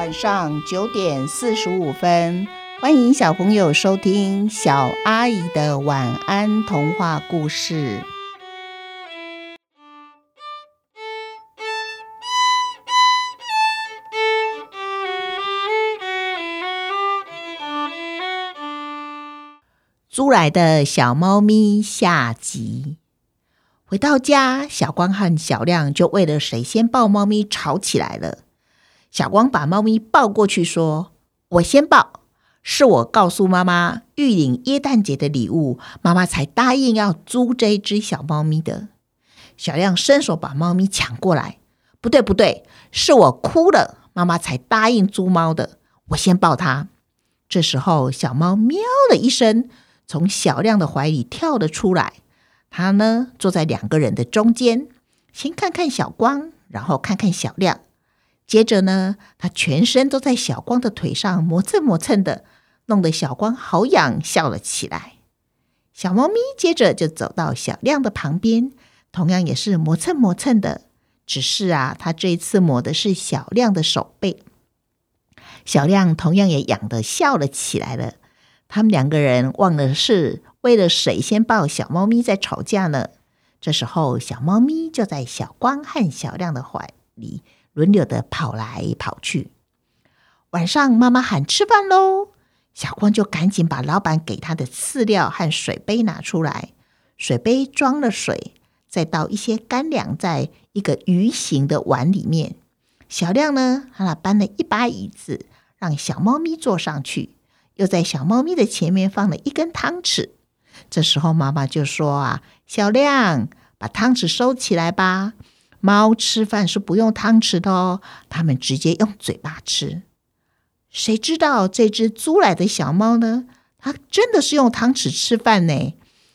晚上九点四十五分，欢迎小朋友收听小阿姨的晚安童话故事。租来的小猫咪下集。回到家，小光和小亮就为了谁先抱猫咪吵起来了。小光把猫咪抱过去，说：“我先抱，是我告诉妈妈玉领耶诞节的礼物，妈妈才答应要租这只小猫咪的。”小亮伸手把猫咪抢过来，不对不对，是我哭了，妈妈才答应租猫的，我先抱它。这时候，小猫喵了一声，从小亮的怀里跳了出来。它呢，坐在两个人的中间，先看看小光，然后看看小亮。接着呢，它全身都在小光的腿上磨蹭磨蹭的，弄得小光好痒，笑了起来。小猫咪接着就走到小亮的旁边，同样也是磨蹭磨蹭的，只是啊，它这一次磨的是小亮的手背。小亮同样也痒的笑了起来了。他们两个人忘了是为了谁先抱小猫咪在吵架呢。这时候，小猫咪就在小光和小亮的怀里。轮流的跑来跑去。晚上，妈妈喊吃饭喽，小光就赶紧把老板给他的饲料和水杯拿出来。水杯装了水，再倒一些干粮在一个鱼形的碗里面。小亮呢，他搬了一把椅子，让小猫咪坐上去，又在小猫咪的前面放了一根汤匙。这时候，妈妈就说：“啊，小亮，把汤匙收起来吧。”猫吃饭是不用汤匙的哦，它们直接用嘴巴吃。谁知道这只租来的小猫呢？它真的是用汤匙吃饭呢。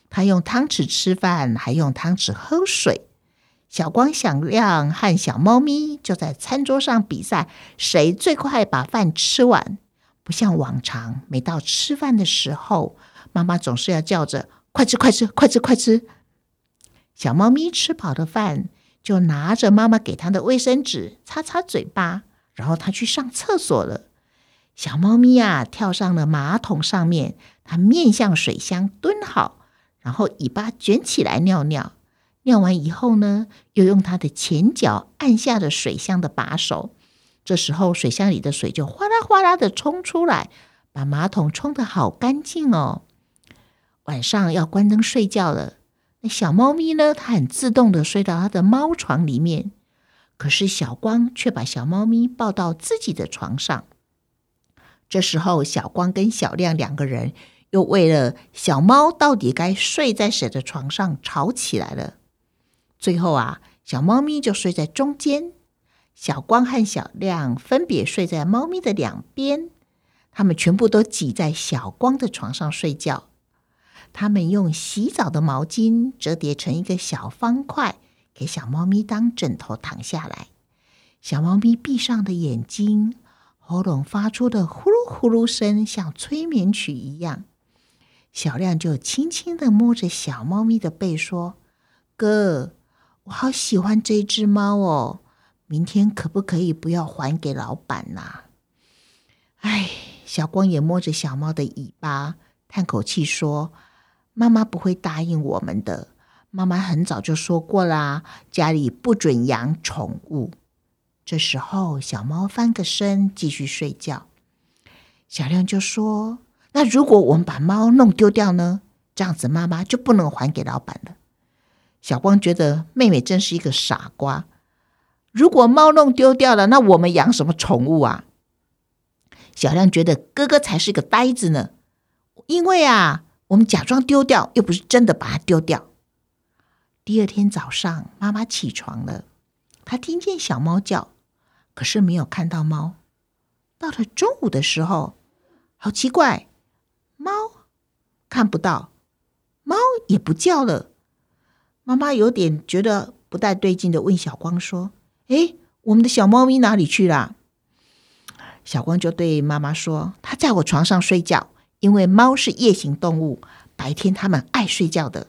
它用汤匙吃饭，还用汤匙喝水。小光、小亮和小猫咪就在餐桌上比赛，谁最快把饭吃完。不像往常，每到吃饭的时候，妈妈总是要叫着“快吃，快吃，快吃，快吃”。小猫咪吃饱的饭。就拿着妈妈给他的卫生纸擦擦嘴巴，然后他去上厕所了。小猫咪啊，跳上了马桶上面，它面向水箱蹲好，然后尾巴卷起来尿尿。尿完以后呢，又用它的前脚按下了水箱的把手。这时候，水箱里的水就哗啦哗啦的冲出来，把马桶冲得好干净哦。晚上要关灯睡觉了。小猫咪呢？它很自动的睡到它的猫床里面，可是小光却把小猫咪抱到自己的床上。这时候，小光跟小亮两个人又为了小猫到底该睡在谁的床上吵起来了。最后啊，小猫咪就睡在中间，小光和小亮分别睡在猫咪的两边，他们全部都挤在小光的床上睡觉。他们用洗澡的毛巾折叠成一个小方块，给小猫咪当枕头躺下来。小猫咪闭上的眼睛，喉咙发出的呼噜呼噜声像催眠曲一样。小亮就轻轻的摸着小猫咪的背说：“哥，我好喜欢这只猫哦，明天可不可以不要还给老板呐？”哎，小光也摸着小猫的尾巴，叹口气说。妈妈不会答应我们的。妈妈很早就说过啦，家里不准养宠物。这时候，小猫翻个身继续睡觉。小亮就说：“那如果我们把猫弄丢掉呢？这样子妈妈就不能还给老板了。”小光觉得妹妹真是一个傻瓜。如果猫弄丢掉了，那我们养什么宠物啊？小亮觉得哥哥才是个呆子呢，因为啊。我们假装丢掉，又不是真的把它丢掉。第二天早上，妈妈起床了，她听见小猫叫，可是没有看到猫。到了中午的时候，好奇怪，猫看不到，猫也不叫了。妈妈有点觉得不太对劲的，问小光说：“哎，我们的小猫咪哪里去了？”小光就对妈妈说：“它在我床上睡觉。”因为猫是夜行动物，白天它们爱睡觉的。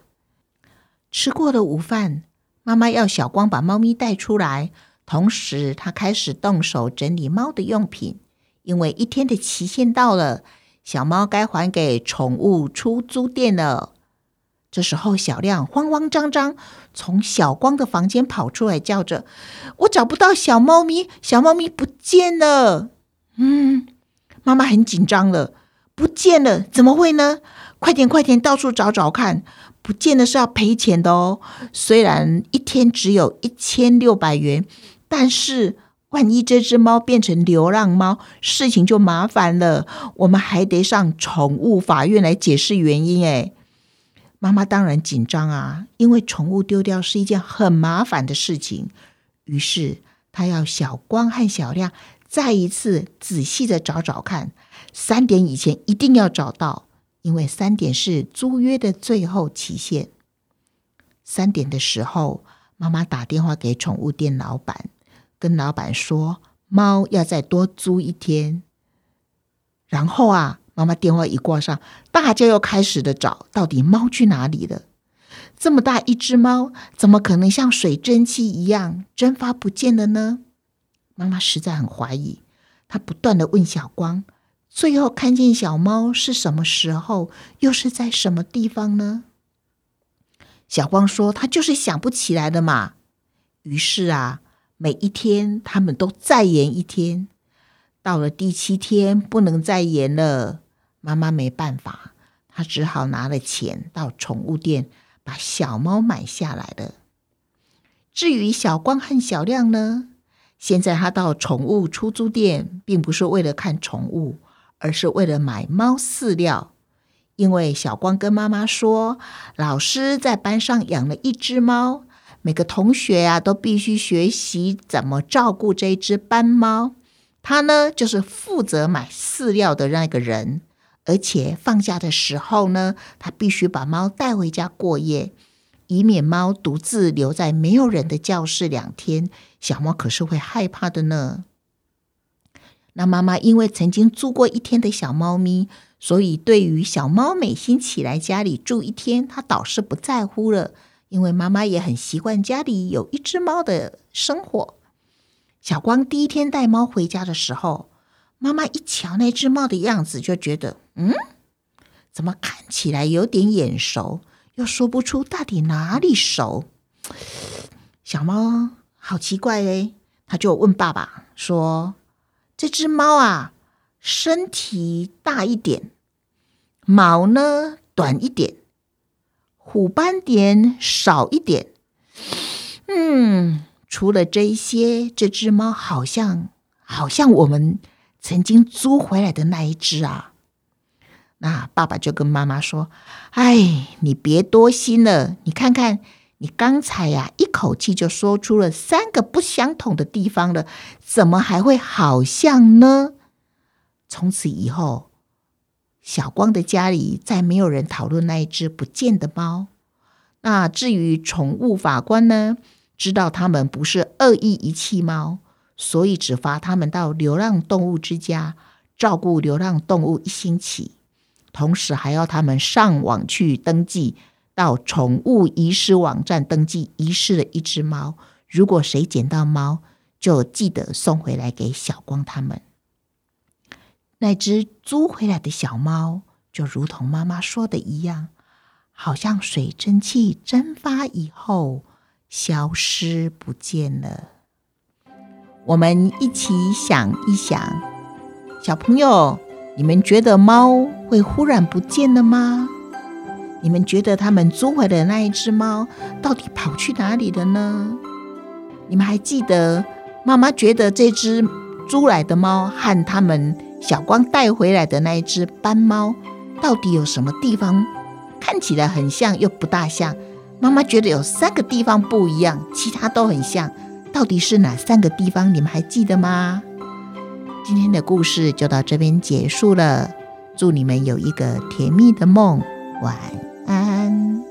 吃过了午饭，妈妈要小光把猫咪带出来，同时她开始动手整理猫的用品，因为一天的期限到了，小猫该还给宠物出租店了。这时候，小亮慌慌张张从小光的房间跑出来，叫着：“我找不到小猫咪，小猫咪不见了！”嗯，妈妈很紧张了，不见了，怎么会呢？快点，快点，到处找找看！不见的是要赔钱的哦。虽然一天只有一千六百元，但是万一这只猫变成流浪猫，事情就麻烦了。我们还得上宠物法院来解释原因。哎，妈妈当然紧张啊，因为宠物丢掉是一件很麻烦的事情。于是她要小光和小亮再一次仔细的找找看，三点以前一定要找到。因为三点是租约的最后期限。三点的时候，妈妈打电话给宠物店老板，跟老板说猫要再多租一天。然后啊，妈妈电话一挂上，大家又开始的找，到底猫去哪里了？这么大一只猫，怎么可能像水蒸气一样蒸发不见了呢？妈妈实在很怀疑，她不断的问小光。最后看见小猫是什么时候？又是在什么地方呢？小光说：“他就是想不起来的嘛。”于是啊，每一天他们都再延一天。到了第七天，不能再延了。妈妈没办法，她只好拿了钱到宠物店把小猫买下来了。至于小光和小亮呢？现在他到宠物出租店，并不是为了看宠物。而是为了买猫饲料，因为小光跟妈妈说，老师在班上养了一只猫，每个同学啊都必须学习怎么照顾这只斑猫。他呢，就是负责买饲料的那个人，而且放假的时候呢，他必须把猫带回家过夜，以免猫独自留在没有人的教室两天。小猫可是会害怕的呢。那妈妈因为曾经住过一天的小猫咪，所以对于小猫每星期来家里住一天，她倒是不在乎了。因为妈妈也很习惯家里有一只猫的生活。小光第一天带猫回家的时候，妈妈一瞧那只猫的样子，就觉得嗯，怎么看起来有点眼熟，又说不出到底哪里熟。小猫好奇怪哎，他就问爸爸说。这只猫啊，身体大一点，毛呢短一点，虎斑点少一点。嗯，除了这些，这只猫好像好像我们曾经租回来的那一只啊。那爸爸就跟妈妈说：“哎，你别多心了，你看看。”你刚才呀，一口气就说出了三个不相同的地方了，怎么还会好像呢？从此以后，小光的家里再没有人讨论那一只不见的猫。那至于宠物法官呢，知道他们不是恶意遗弃猫，所以只罚他们到流浪动物之家照顾流浪动物一星期，同时还要他们上网去登记。到宠物遗失网站登记遗失了一只猫，如果谁捡到猫，就记得送回来给小光他们。那只租回来的小猫，就如同妈妈说的一样，好像水蒸气蒸发以后消失不见了。我们一起想一想，小朋友，你们觉得猫会忽然不见了吗？你们觉得他们租回的那一只猫到底跑去哪里了呢？你们还记得妈妈觉得这只租来的猫和他们小光带回来的那一只斑猫到底有什么地方看起来很像又不大像？妈妈觉得有三个地方不一样，其他都很像。到底是哪三个地方？你们还记得吗？今天的故事就到这边结束了。祝你们有一个甜蜜的梦，晚安安。